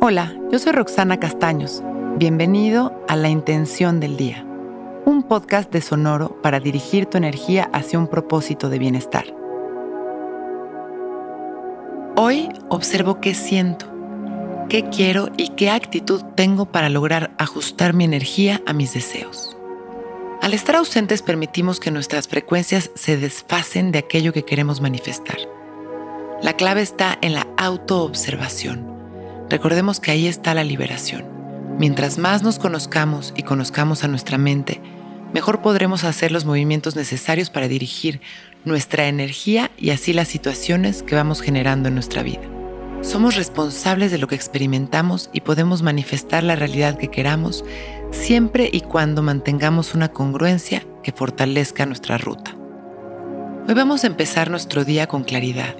Hola, yo soy Roxana Castaños. Bienvenido a La Intención del Día, un podcast de Sonoro para dirigir tu energía hacia un propósito de bienestar. Hoy observo qué siento, qué quiero y qué actitud tengo para lograr ajustar mi energía a mis deseos. Al estar ausentes permitimos que nuestras frecuencias se desfasen de aquello que queremos manifestar. La clave está en la autoobservación Recordemos que ahí está la liberación. Mientras más nos conozcamos y conozcamos a nuestra mente, mejor podremos hacer los movimientos necesarios para dirigir nuestra energía y así las situaciones que vamos generando en nuestra vida. Somos responsables de lo que experimentamos y podemos manifestar la realidad que queramos siempre y cuando mantengamos una congruencia que fortalezca nuestra ruta. Hoy vamos a empezar nuestro día con claridad,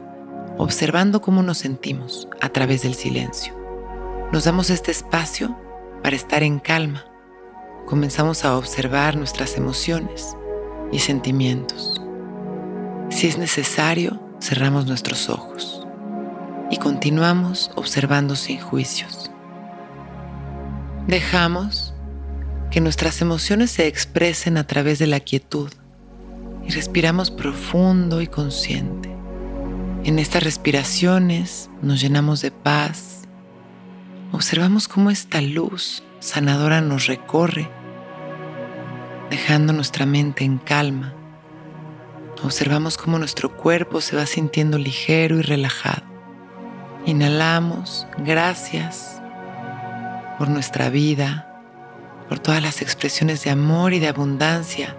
observando cómo nos sentimos a través del silencio. Nos damos este espacio para estar en calma. Comenzamos a observar nuestras emociones y sentimientos. Si es necesario, cerramos nuestros ojos y continuamos observando sin juicios. Dejamos que nuestras emociones se expresen a través de la quietud y respiramos profundo y consciente. En estas respiraciones nos llenamos de paz observamos cómo esta luz sanadora nos recorre, dejando nuestra mente en calma. Observamos cómo nuestro cuerpo se va sintiendo ligero y relajado. Inhalamos, gracias por nuestra vida, por todas las expresiones de amor y de abundancia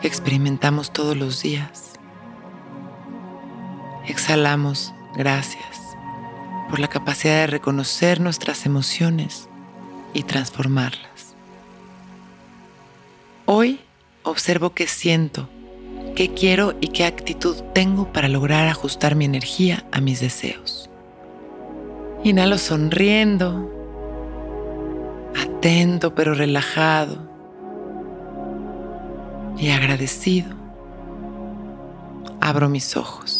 que experimentamos todos los días. Exhalamos, gracias por la capacidad de reconocer nuestras emociones y transformarlas. Hoy observo qué siento, qué quiero y qué actitud tengo para lograr ajustar mi energía a mis deseos. Inhalo sonriendo, atento pero relajado y agradecido. Abro mis ojos.